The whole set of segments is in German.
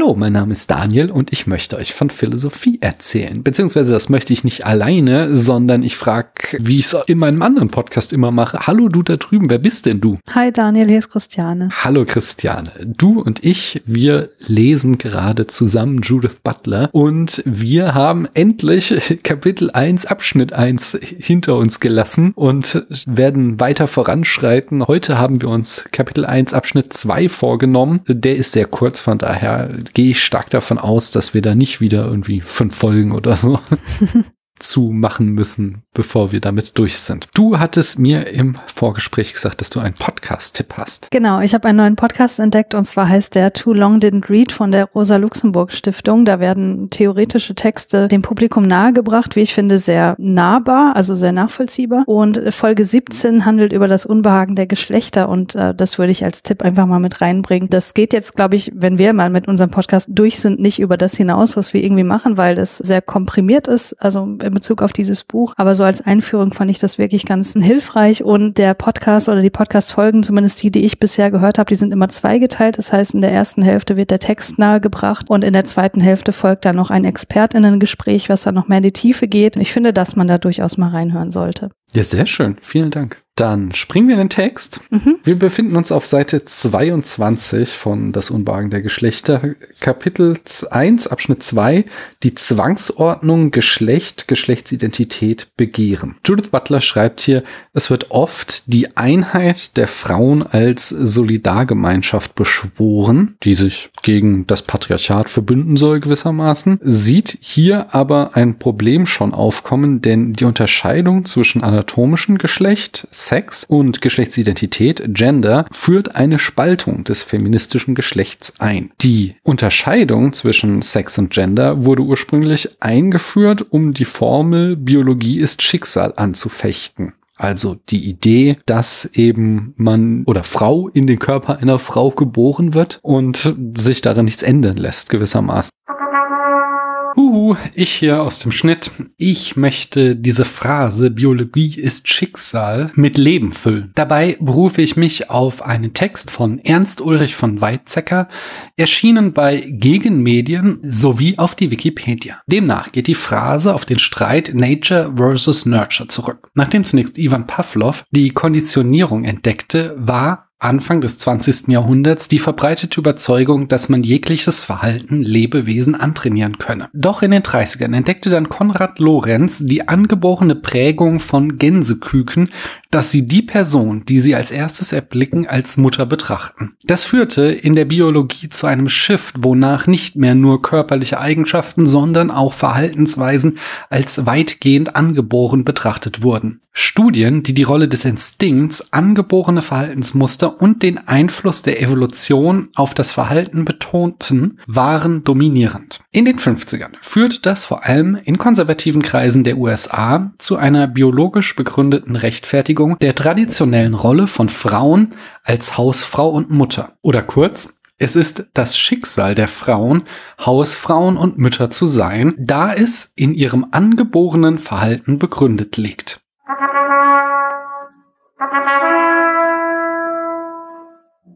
Hallo, mein Name ist Daniel und ich möchte euch von Philosophie erzählen. Beziehungsweise das möchte ich nicht alleine, sondern ich frage, wie ich es in meinem anderen Podcast immer mache. Hallo, du da drüben, wer bist denn du? Hi Daniel, hier ist Christiane. Hallo Christiane. Du und ich, wir lesen gerade zusammen Judith Butler und wir haben endlich Kapitel 1, Abschnitt 1 hinter uns gelassen und werden weiter voranschreiten. Heute haben wir uns Kapitel 1, Abschnitt 2 vorgenommen. Der ist sehr kurz, von daher gehe ich stark davon aus, dass wir da nicht wieder irgendwie fünf Folgen oder so zu machen müssen, bevor wir damit durch sind. Du hattest mir im Vorgespräch gesagt, dass du einen Podcast-Tipp hast. Genau, ich habe einen neuen Podcast entdeckt und zwar heißt der Too Long Didn't Read von der Rosa-Luxemburg-Stiftung. Da werden theoretische Texte dem Publikum nahegebracht, wie ich finde, sehr nahbar, also sehr nachvollziehbar. Und Folge 17 handelt über das Unbehagen der Geschlechter und äh, das würde ich als Tipp einfach mal mit reinbringen. Das geht jetzt, glaube ich, wenn wir mal mit unserem Podcast durch sind, nicht über das hinaus, was wir irgendwie machen, weil das sehr komprimiert ist. Also in Bezug auf dieses Buch. Aber so als Einführung fand ich das wirklich ganz hilfreich und der Podcast oder die Podcast-Folgen, zumindest die, die ich bisher gehört habe, die sind immer zweigeteilt. Das heißt, in der ersten Hälfte wird der Text nahegebracht und in der zweiten Hälfte folgt dann noch ein Expertinnengespräch, was dann noch mehr in die Tiefe geht. Ich finde, dass man da durchaus mal reinhören sollte. Ja, sehr schön. Vielen Dank. Dann springen wir in den Text. Mhm. Wir befinden uns auf Seite 22 von Das Unwagen der Geschlechter, Kapitel 1, Abschnitt 2, die Zwangsordnung Geschlecht, Geschlechtsidentität, Begehren. Judith Butler schreibt hier, es wird oft die Einheit der Frauen als Solidargemeinschaft beschworen, die sich gegen das Patriarchat verbünden soll gewissermaßen, sieht hier aber ein Problem schon aufkommen, denn die Unterscheidung zwischen anatomischen Geschlecht, Sex und Geschlechtsidentität, Gender, führt eine Spaltung des feministischen Geschlechts ein. Die Unterscheidung zwischen Sex und Gender wurde ursprünglich eingeführt, um die Formel Biologie ist Schicksal anzufechten. Also die Idee, dass eben man oder Frau in den Körper einer Frau geboren wird und sich daran nichts ändern lässt gewissermaßen. Huhu, ich hier aus dem Schnitt. Ich möchte diese Phrase Biologie ist Schicksal mit Leben füllen. Dabei berufe ich mich auf einen Text von Ernst Ulrich von Weizsäcker, erschienen bei Gegenmedien sowie auf die Wikipedia. Demnach geht die Phrase auf den Streit Nature versus Nurture zurück. Nachdem zunächst Ivan Pavlov die Konditionierung entdeckte, war Anfang des 20. Jahrhunderts die verbreitete Überzeugung, dass man jegliches Verhalten Lebewesen antrainieren könne. Doch in den 30ern entdeckte dann Konrad Lorenz die angeborene Prägung von Gänseküken, dass sie die Person, die sie als erstes erblicken, als Mutter betrachten. Das führte in der Biologie zu einem Shift, wonach nicht mehr nur körperliche Eigenschaften, sondern auch Verhaltensweisen als weitgehend angeboren betrachtet wurden. Studien, die die Rolle des Instinkts, angeborene Verhaltensmuster und den Einfluss der Evolution auf das Verhalten betonten, waren dominierend. In den 50ern führte das vor allem in konservativen Kreisen der USA zu einer biologisch begründeten Rechtfertigung der traditionellen Rolle von Frauen als Hausfrau und Mutter. Oder kurz, es ist das Schicksal der Frauen, Hausfrauen und Mütter zu sein, da es in ihrem angeborenen Verhalten begründet liegt.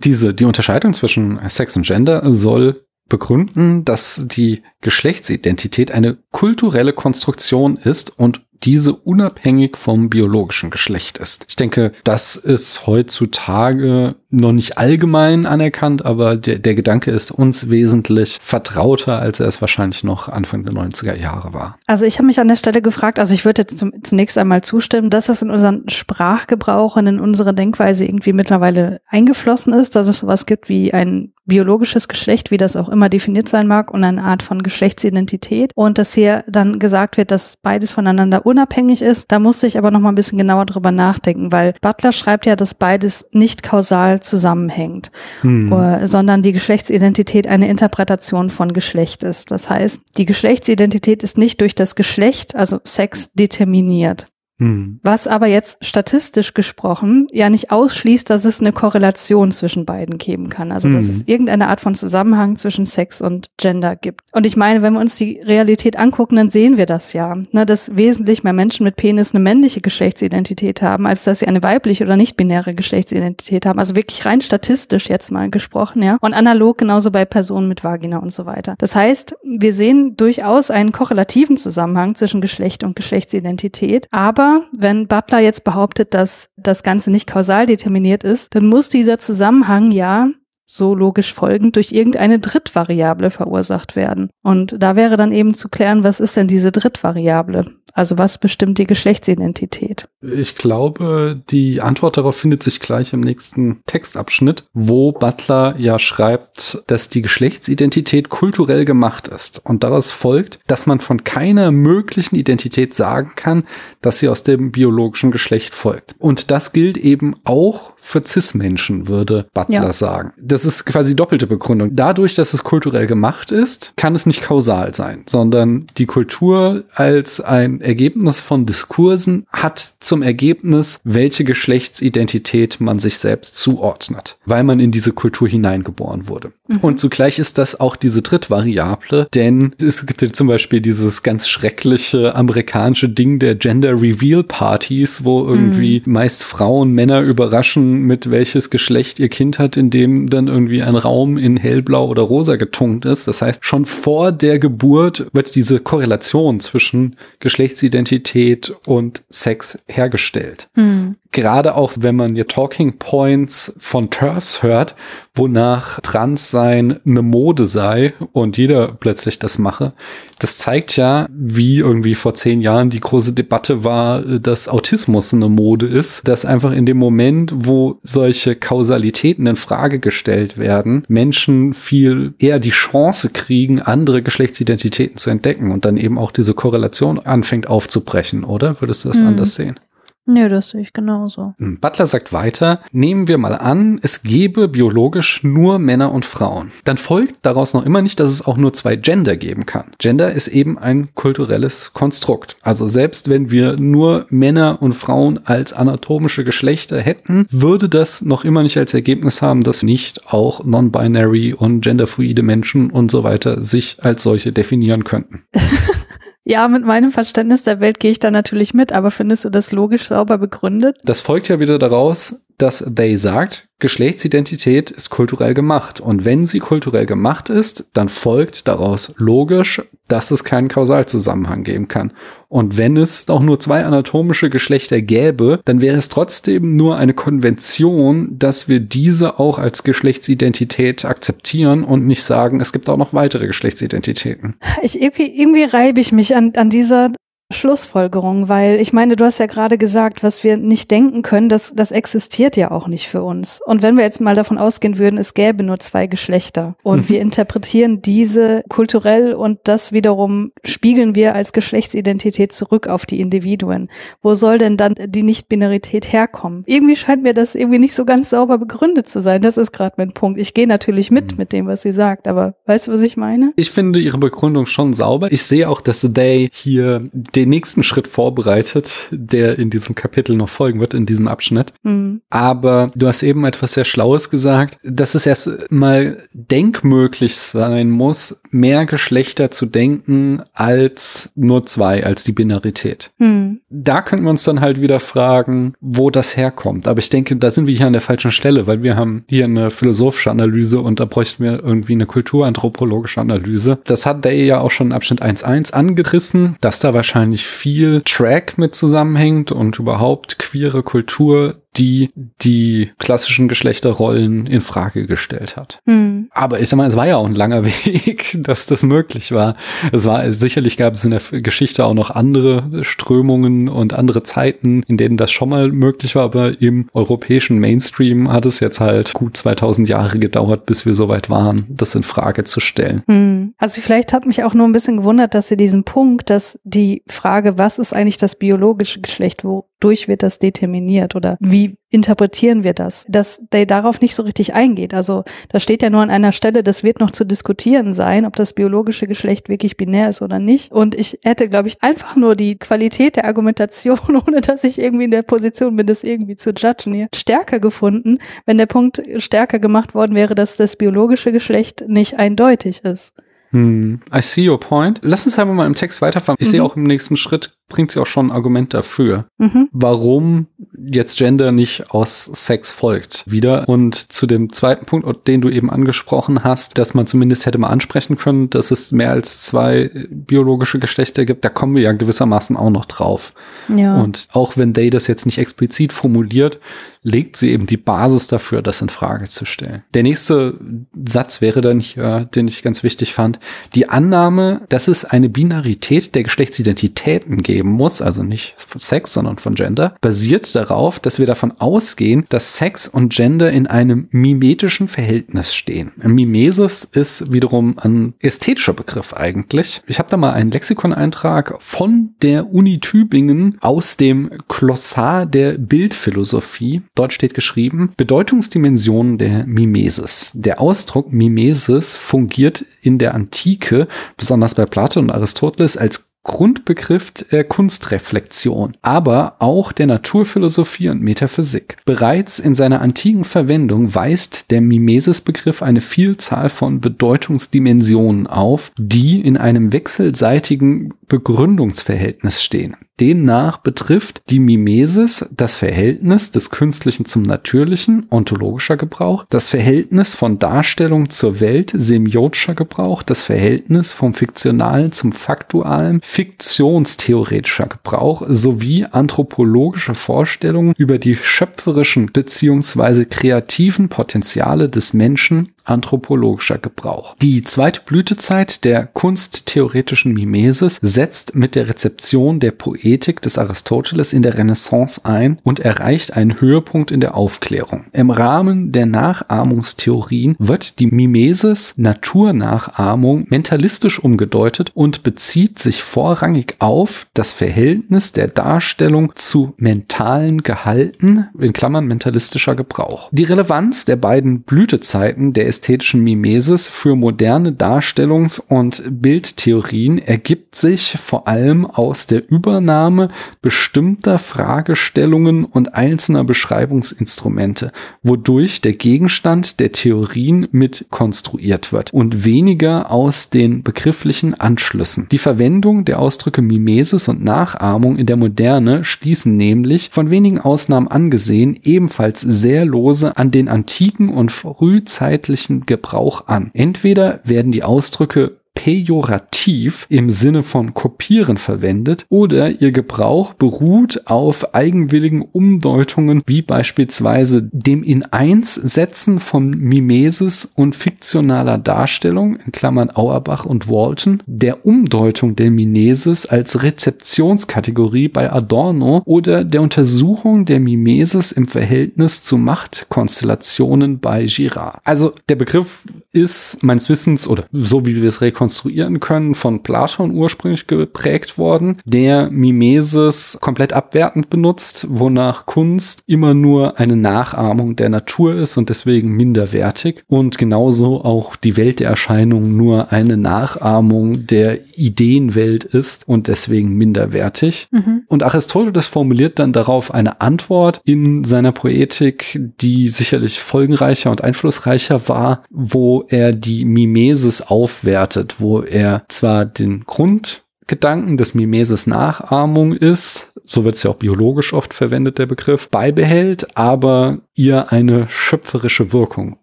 Diese, die Unterscheidung zwischen Sex und Gender soll begründen, dass die Geschlechtsidentität eine kulturelle Konstruktion ist und diese unabhängig vom biologischen Geschlecht ist. Ich denke, das ist heutzutage noch nicht allgemein anerkannt, aber der, der Gedanke ist uns wesentlich vertrauter, als er es wahrscheinlich noch Anfang der 90er Jahre war. Also ich habe mich an der Stelle gefragt, also ich würde jetzt zum, zunächst einmal zustimmen, dass das in unseren Sprachgebrauch und in unsere Denkweise irgendwie mittlerweile eingeflossen ist, dass es sowas gibt wie ein biologisches Geschlecht, wie das auch immer definiert sein mag, und eine Art von Geschlechtsidentität. Und dass hier dann gesagt wird, dass beides voneinander unabhängig ist. Da musste ich aber noch mal ein bisschen genauer drüber nachdenken, weil Butler schreibt ja, dass beides nicht kausal zusammenhängt, hm. Äh, sondern die Geschlechtsidentität eine Interpretation von Geschlecht ist. Das heißt, die Geschlechtsidentität ist nicht durch das Geschlecht, also Sex, determiniert. Mhm. Was aber jetzt statistisch gesprochen ja nicht ausschließt, dass es eine Korrelation zwischen beiden geben kann. Also dass mhm. es irgendeine Art von Zusammenhang zwischen Sex und Gender gibt. Und ich meine, wenn wir uns die Realität angucken, dann sehen wir das ja, ne, dass wesentlich mehr Menschen mit Penis eine männliche Geschlechtsidentität haben, als dass sie eine weibliche oder nicht-binäre Geschlechtsidentität haben. Also wirklich rein statistisch jetzt mal gesprochen, ja. Und analog genauso bei Personen mit Vagina und so weiter. Das heißt, wir sehen durchaus einen korrelativen Zusammenhang zwischen Geschlecht und Geschlechtsidentität. Aber wenn Butler jetzt behauptet, dass das Ganze nicht kausal determiniert ist, dann muss dieser Zusammenhang ja so logisch folgend durch irgendeine Drittvariable verursacht werden. Und da wäre dann eben zu klären, was ist denn diese Drittvariable? Also was bestimmt die Geschlechtsidentität? Ich glaube, die Antwort darauf findet sich gleich im nächsten Textabschnitt, wo Butler ja schreibt, dass die Geschlechtsidentität kulturell gemacht ist. Und daraus folgt, dass man von keiner möglichen Identität sagen kann, dass sie aus dem biologischen Geschlecht folgt. Und das gilt eben auch für Cis-Menschen, würde Butler ja. sagen. Das ist quasi doppelte Begründung. Dadurch, dass es kulturell gemacht ist, kann es nicht kausal sein, sondern die Kultur als ein Ergebnis von Diskursen hat zum Ergebnis, welche Geschlechtsidentität man sich selbst zuordnet, weil man in diese Kultur hineingeboren wurde. Mhm. Und zugleich ist das auch diese Drittvariable, denn es gibt zum Beispiel dieses ganz schreckliche amerikanische Ding der Gender Reveal Partys, wo irgendwie mhm. meist Frauen Männer überraschen, mit welches Geschlecht ihr Kind hat, in dem dann irgendwie ein Raum in hellblau oder rosa getunkt ist. Das heißt, schon vor der Geburt wird diese Korrelation zwischen Geschlechts Geschlechtsidentität und Sex hergestellt. Hm. Gerade auch, wenn man hier Talking Points von Turfs hört, wonach Trans sein eine Mode sei und jeder plötzlich das mache. Das zeigt ja, wie irgendwie vor zehn Jahren die große Debatte war, dass Autismus eine Mode ist, dass einfach in dem Moment, wo solche Kausalitäten in Frage gestellt werden, Menschen viel eher die Chance kriegen, andere Geschlechtsidentitäten zu entdecken und dann eben auch diese Korrelation anfängt aufzubrechen, oder? Würdest du das mhm. anders sehen? Nö, das sehe ich genauso. Hm, Butler sagt weiter, nehmen wir mal an, es gäbe biologisch nur Männer und Frauen. Dann folgt daraus noch immer nicht, dass es auch nur zwei Gender geben kann. Gender ist eben ein kulturelles Konstrukt. Also selbst wenn wir nur Männer und Frauen als anatomische Geschlechter hätten, würde das noch immer nicht als Ergebnis haben, dass nicht auch non-binary und genderfluide Menschen und so weiter sich als solche definieren könnten. Ja, mit meinem Verständnis der Welt gehe ich da natürlich mit, aber findest du das logisch sauber begründet? Das folgt ja wieder daraus, dass They sagt, Geschlechtsidentität ist kulturell gemacht. Und wenn sie kulturell gemacht ist, dann folgt daraus logisch, dass es keinen Kausalzusammenhang geben kann. Und wenn es auch nur zwei anatomische Geschlechter gäbe, dann wäre es trotzdem nur eine Konvention, dass wir diese auch als Geschlechtsidentität akzeptieren und nicht sagen, es gibt auch noch weitere Geschlechtsidentitäten. Ich, irgendwie, irgendwie reibe ich mich an, an dieser Schlussfolgerung, weil ich meine, du hast ja gerade gesagt, was wir nicht denken können, das, das existiert ja auch nicht für uns. Und wenn wir jetzt mal davon ausgehen würden, es gäbe nur zwei Geschlechter und mhm. wir interpretieren diese kulturell und das wiederum spiegeln wir als Geschlechtsidentität zurück auf die Individuen. Wo soll denn dann die Nicht-Binarität herkommen? Irgendwie scheint mir das irgendwie nicht so ganz sauber begründet zu sein. Das ist gerade mein Punkt. Ich gehe natürlich mit mhm. mit dem, was sie sagt, aber weißt du, was ich meine? Ich finde ihre Begründung schon sauber. Ich sehe auch, dass They hier den den nächsten Schritt vorbereitet, der in diesem Kapitel noch folgen wird, in diesem Abschnitt. Mhm. Aber du hast eben etwas sehr Schlaues gesagt, dass es erst mal denkmöglich sein muss, mehr Geschlechter zu denken als nur zwei, als die Binarität. Mhm. Da könnten wir uns dann halt wieder fragen, wo das herkommt. Aber ich denke, da sind wir hier an der falschen Stelle, weil wir haben hier eine philosophische Analyse und da bräuchten wir irgendwie eine kulturanthropologische Analyse. Das hat der ja auch schon in Abschnitt 1.1 angerissen, dass da wahrscheinlich wahnsinnig viel Track mit zusammenhängt und überhaupt queere Kultur die die klassischen Geschlechterrollen in Frage gestellt hat. Mhm. Aber ich sag mal, es war ja auch ein langer Weg, dass das möglich war. Es war sicherlich gab es in der Geschichte auch noch andere Strömungen und andere Zeiten, in denen das schon mal möglich war, aber im europäischen Mainstream hat es jetzt halt gut 2000 Jahre gedauert, bis wir soweit waren, das in Frage zu stellen. Mhm. Also vielleicht hat mich auch nur ein bisschen gewundert, dass sie diesen Punkt, dass die Frage, was ist eigentlich das biologische Geschlecht, wodurch wird das determiniert oder wie wie interpretieren wir das? Dass Day darauf nicht so richtig eingeht. Also da steht ja nur an einer Stelle, das wird noch zu diskutieren sein, ob das biologische Geschlecht wirklich binär ist oder nicht. Und ich hätte, glaube ich, einfach nur die Qualität der Argumentation, ohne dass ich irgendwie in der Position bin, das irgendwie zu judgen hier, stärker gefunden, wenn der Punkt stärker gemacht worden wäre, dass das biologische Geschlecht nicht eindeutig ist. Hm, I see your point. Lass uns einfach mal im Text weiterfahren. Ich mhm. sehe auch im nächsten Schritt bringt sie auch schon ein Argument dafür, mhm. warum jetzt Gender nicht aus Sex folgt wieder. Und zu dem zweiten Punkt, den du eben angesprochen hast, dass man zumindest hätte mal ansprechen können, dass es mehr als zwei biologische Geschlechter gibt, da kommen wir ja gewissermaßen auch noch drauf. Ja. Und auch wenn Day das jetzt nicht explizit formuliert, legt sie eben die Basis dafür, das in Frage zu stellen. Der nächste Satz wäre dann hier, den ich ganz wichtig fand, die Annahme, dass es eine Binarität der Geschlechtsidentitäten geben muss, also nicht von Sex, sondern von Gender, basiert darauf, dass wir davon ausgehen, dass Sex und Gender in einem mimetischen Verhältnis stehen. Mimesis ist wiederum ein ästhetischer Begriff eigentlich. Ich habe da mal einen Lexikoneintrag von der Uni Tübingen aus dem Klossar der Bildphilosophie Dort steht geschrieben, Bedeutungsdimensionen der Mimesis. Der Ausdruck Mimesis fungiert in der Antike, besonders bei Plato und Aristoteles, als Grundbegriff der Kunstreflexion, aber auch der Naturphilosophie und Metaphysik. Bereits in seiner antiken Verwendung weist der Mimesis-Begriff eine Vielzahl von Bedeutungsdimensionen auf, die in einem wechselseitigen Begründungsverhältnis stehen. Demnach betrifft die Mimesis das Verhältnis des Künstlichen zum Natürlichen, ontologischer Gebrauch, das Verhältnis von Darstellung zur Welt, semiotischer Gebrauch, das Verhältnis vom Fiktionalen zum Faktualen, fiktionstheoretischer Gebrauch sowie anthropologische Vorstellungen über die schöpferischen bzw. kreativen Potenziale des Menschen anthropologischer Gebrauch. Die zweite Blütezeit der kunsttheoretischen Mimesis setzt mit der Rezeption der Poetik des Aristoteles in der Renaissance ein und erreicht einen Höhepunkt in der Aufklärung. Im Rahmen der Nachahmungstheorien wird die Mimesis Naturnachahmung mentalistisch umgedeutet und bezieht sich vorrangig auf das Verhältnis der Darstellung zu mentalen Gehalten, in Klammern mentalistischer Gebrauch. Die Relevanz der beiden Blütezeiten der ästhetischen Mimesis für moderne Darstellungs- und Bildtheorien ergibt sich vor allem aus der Übernahme bestimmter Fragestellungen und einzelner Beschreibungsinstrumente, wodurch der Gegenstand der Theorien mit konstruiert wird und weniger aus den begrifflichen Anschlüssen. Die Verwendung der Ausdrücke Mimesis und Nachahmung in der Moderne schließen nämlich, von wenigen Ausnahmen angesehen, ebenfalls sehr lose an den antiken und frühzeitlichen üblichen Gebrauch an. Entweder werden die Ausdrücke pejorativ im Sinne von kopieren verwendet oder ihr Gebrauch beruht auf eigenwilligen Umdeutungen wie beispielsweise dem in eins Setzen von Mimesis und fiktionaler Darstellung in Klammern Auerbach und Walton, der Umdeutung der Mimesis als Rezeptionskategorie bei Adorno oder der Untersuchung der Mimesis im Verhältnis zu Machtkonstellationen bei Girard. Also der Begriff ist meines Wissens oder so wie wir es rekonstruieren rekonstruieren können, von Platon ursprünglich geprägt worden, der Mimesis komplett abwertend benutzt, wonach Kunst immer nur eine Nachahmung der Natur ist und deswegen minderwertig und genauso auch die Welt der Erscheinungen nur eine Nachahmung der Ideenwelt ist und deswegen minderwertig. Mhm. Und Aristoteles formuliert dann darauf eine Antwort in seiner Poetik, die sicherlich folgenreicher und einflussreicher war, wo er die Mimesis aufwertet, wo er zwar den Grundgedanken des Mimesis Nachahmung ist, so wird es ja auch biologisch oft verwendet, der Begriff, beibehält, aber ihr eine schöpferische Wirkung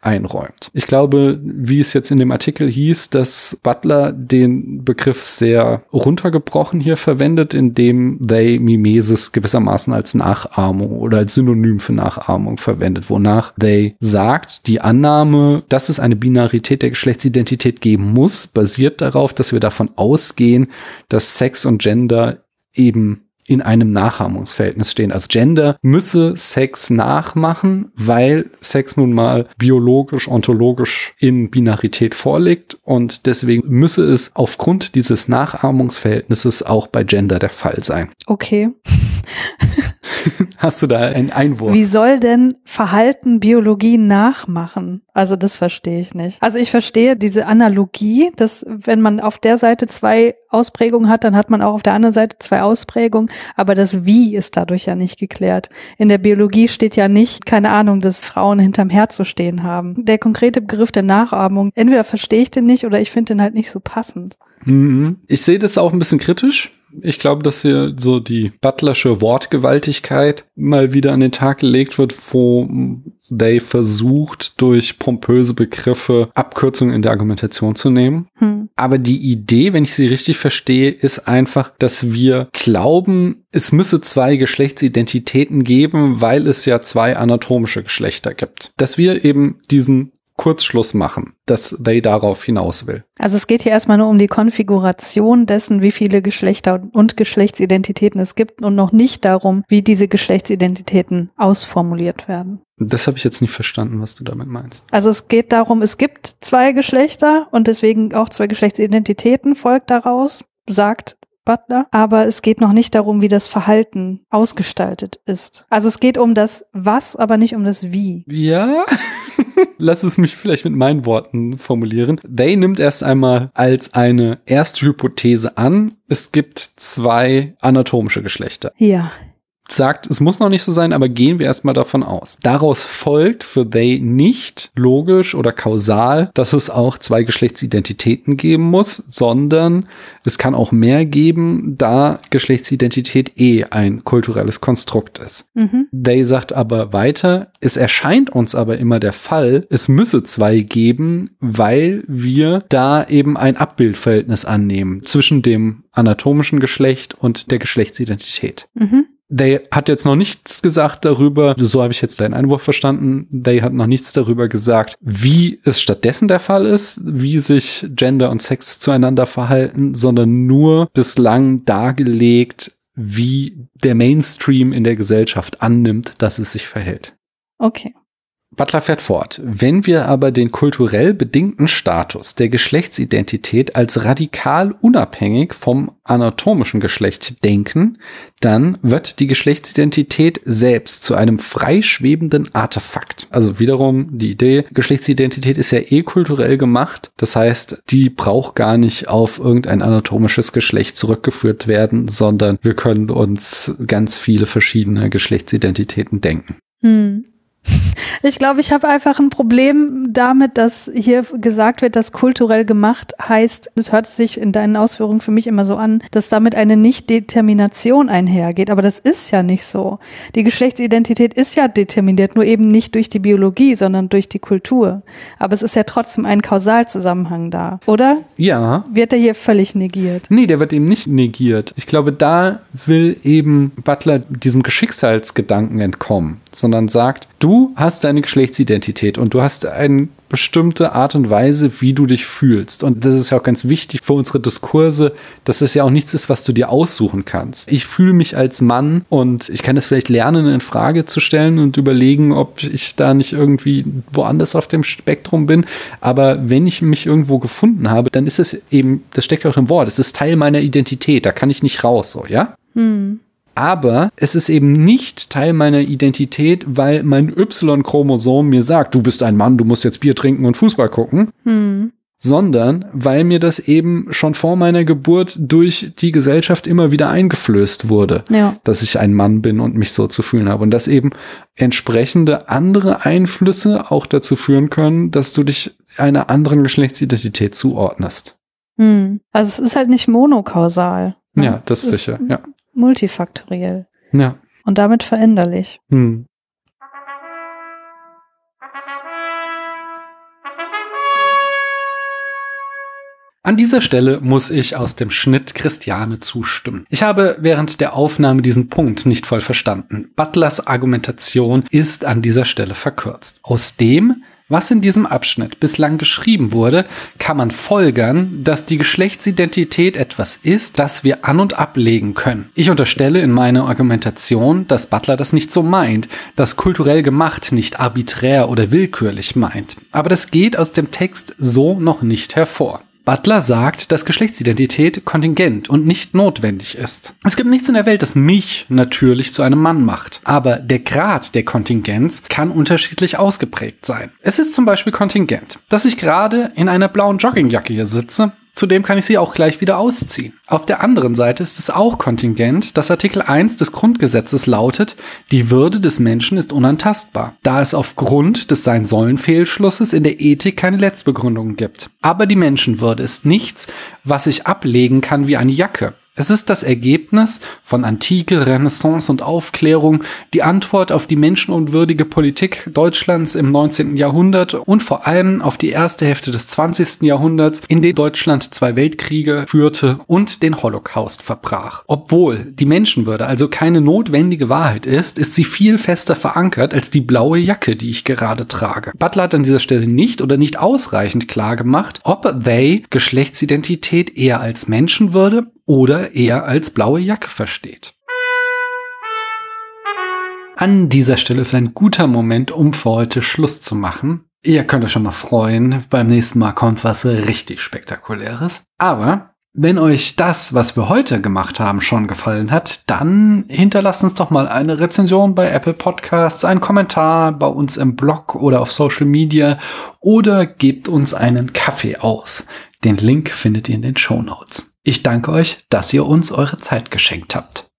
einräumt. Ich glaube, wie es jetzt in dem Artikel hieß, dass Butler den Begriff sehr runtergebrochen hier verwendet, indem they Mimesis gewissermaßen als Nachahmung oder als Synonym für Nachahmung verwendet, wonach they sagt, die Annahme, dass es eine Binarität der Geschlechtsidentität geben muss, basiert darauf, dass wir davon ausgehen, dass Sex und Gender eben in einem Nachahmungsverhältnis stehen. Also Gender müsse Sex nachmachen, weil Sex nun mal biologisch, ontologisch in Binarität vorliegt und deswegen müsse es aufgrund dieses Nachahmungsverhältnisses auch bei Gender der Fall sein. Okay. Hast du da einen Einwurf? Wie soll denn Verhalten Biologie nachmachen? Also das verstehe ich nicht. Also ich verstehe diese Analogie, dass wenn man auf der Seite zwei Ausprägungen hat, dann hat man auch auf der anderen Seite zwei Ausprägungen, aber das Wie ist dadurch ja nicht geklärt. In der Biologie steht ja nicht, keine Ahnung, dass Frauen hinterm Herd zu stehen haben. Der konkrete Begriff der Nachahmung, entweder verstehe ich den nicht oder ich finde den halt nicht so passend. Mhm. Ich sehe das auch ein bisschen kritisch. Ich glaube, dass hier so die butlersche Wortgewaltigkeit mal wieder an den Tag gelegt wird, wo They versucht, durch pompöse Begriffe Abkürzungen in der Argumentation zu nehmen. Hm. Aber die Idee, wenn ich sie richtig verstehe, ist einfach, dass wir glauben, es müsse zwei Geschlechtsidentitäten geben, weil es ja zwei anatomische Geschlechter gibt. Dass wir eben diesen Kurzschluss machen, dass they darauf hinaus will. Also es geht hier erstmal nur um die Konfiguration dessen, wie viele Geschlechter und Geschlechtsidentitäten es gibt und noch nicht darum, wie diese Geschlechtsidentitäten ausformuliert werden. Das habe ich jetzt nicht verstanden, was du damit meinst. Also es geht darum, es gibt zwei Geschlechter und deswegen auch zwei Geschlechtsidentitäten folgt daraus, sagt Butler, aber es geht noch nicht darum, wie das Verhalten ausgestaltet ist. Also es geht um das Was, aber nicht um das Wie. Ja, lass es mich vielleicht mit meinen Worten formulieren. They nimmt erst einmal als eine erste Hypothese an, es gibt zwei anatomische Geschlechter. Ja sagt, es muss noch nicht so sein, aber gehen wir erstmal davon aus. Daraus folgt für they nicht logisch oder kausal, dass es auch zwei Geschlechtsidentitäten geben muss, sondern es kann auch mehr geben, da Geschlechtsidentität eh ein kulturelles Konstrukt ist. Mhm. They sagt aber weiter, es erscheint uns aber immer der Fall, es müsse zwei geben, weil wir da eben ein Abbildverhältnis annehmen zwischen dem anatomischen Geschlecht und der Geschlechtsidentität. Mhm. They hat jetzt noch nichts gesagt darüber, so habe ich jetzt deinen Einwurf verstanden, They hat noch nichts darüber gesagt, wie es stattdessen der Fall ist, wie sich Gender und Sex zueinander verhalten, sondern nur bislang dargelegt, wie der Mainstream in der Gesellschaft annimmt, dass es sich verhält. Okay. Butler fährt fort. Wenn wir aber den kulturell bedingten Status der Geschlechtsidentität als radikal unabhängig vom anatomischen Geschlecht denken, dann wird die Geschlechtsidentität selbst zu einem freischwebenden Artefakt. Also wiederum die Idee, Geschlechtsidentität ist ja eh kulturell gemacht. Das heißt, die braucht gar nicht auf irgendein anatomisches Geschlecht zurückgeführt werden, sondern wir können uns ganz viele verschiedene Geschlechtsidentitäten denken. Hm. Ich glaube, ich habe einfach ein Problem damit, dass hier gesagt wird, dass kulturell gemacht heißt, es hört sich in deinen Ausführungen für mich immer so an, dass damit eine Nicht-Determination einhergeht. Aber das ist ja nicht so. Die Geschlechtsidentität ist ja determiniert, nur eben nicht durch die Biologie, sondern durch die Kultur. Aber es ist ja trotzdem ein Kausalzusammenhang da, oder? Ja. Wird der hier völlig negiert? Nee, der wird eben nicht negiert. Ich glaube, da will eben Butler diesem Geschicksalsgedanken entkommen, sondern sagt, du hast deine Geschlechtsidentität und du hast eine bestimmte Art und Weise, wie du dich fühlst. Und das ist ja auch ganz wichtig für unsere Diskurse, dass es ja auch nichts ist, was du dir aussuchen kannst. Ich fühle mich als Mann und ich kann das vielleicht lernen, in Frage zu stellen und überlegen, ob ich da nicht irgendwie woanders auf dem Spektrum bin. Aber wenn ich mich irgendwo gefunden habe, dann ist es eben, das steckt auch im Wort, es ist Teil meiner Identität, da kann ich nicht raus, so, ja? Hm. Aber es ist eben nicht Teil meiner Identität, weil mein Y-Chromosom mir sagt, du bist ein Mann, du musst jetzt Bier trinken und Fußball gucken. Hm. Sondern weil mir das eben schon vor meiner Geburt durch die Gesellschaft immer wieder eingeflößt wurde, ja. dass ich ein Mann bin und mich so zu fühlen habe. Und dass eben entsprechende andere Einflüsse auch dazu führen können, dass du dich einer anderen Geschlechtsidentität zuordnest. Hm. Also es ist halt nicht monokausal. Ne? Ja, das ist sicher, ja multifaktoriell. Ja. Und damit veränderlich. Hm. An dieser Stelle muss ich aus dem Schnitt Christiane zustimmen. Ich habe während der Aufnahme diesen Punkt nicht voll verstanden. Butlers Argumentation ist an dieser Stelle verkürzt. Aus dem was in diesem Abschnitt bislang geschrieben wurde, kann man folgern, dass die Geschlechtsidentität etwas ist, das wir an und ablegen können. Ich unterstelle in meiner Argumentation, dass Butler das nicht so meint, dass kulturell gemacht nicht arbiträr oder willkürlich meint. Aber das geht aus dem Text so noch nicht hervor. Butler sagt, dass Geschlechtsidentität kontingent und nicht notwendig ist. Es gibt nichts in der Welt, das mich natürlich zu einem Mann macht. Aber der Grad der Kontingenz kann unterschiedlich ausgeprägt sein. Es ist zum Beispiel kontingent, dass ich gerade in einer blauen Joggingjacke hier sitze Zudem kann ich sie auch gleich wieder ausziehen. Auf der anderen Seite ist es auch kontingent, dass Artikel 1 des Grundgesetzes lautet, die Würde des Menschen ist unantastbar, da es aufgrund des Sein-Sollen-Fehlschlusses in der Ethik keine Letztbegründung gibt. Aber die Menschenwürde ist nichts, was ich ablegen kann wie eine Jacke. Es ist das Ergebnis von Antike, Renaissance und Aufklärung, die Antwort auf die menschenunwürdige Politik Deutschlands im 19. Jahrhundert und vor allem auf die erste Hälfte des 20. Jahrhunderts, in der Deutschland zwei Weltkriege führte und den Holocaust verbrach. Obwohl die Menschenwürde also keine notwendige Wahrheit ist, ist sie viel fester verankert als die blaue Jacke, die ich gerade trage. Butler hat an dieser Stelle nicht oder nicht ausreichend klar gemacht, ob they Geschlechtsidentität eher als Menschenwürde oder eher als blaue Jacke versteht. An dieser Stelle ist ein guter Moment, um für heute Schluss zu machen. Ihr könnt euch schon mal freuen, beim nächsten Mal kommt was richtig Spektakuläres. Aber wenn euch das, was wir heute gemacht haben, schon gefallen hat, dann hinterlasst uns doch mal eine Rezension bei Apple Podcasts, einen Kommentar bei uns im Blog oder auf Social Media oder gebt uns einen Kaffee aus. Den Link findet ihr in den Show Notes. Ich danke euch, dass ihr uns eure Zeit geschenkt habt.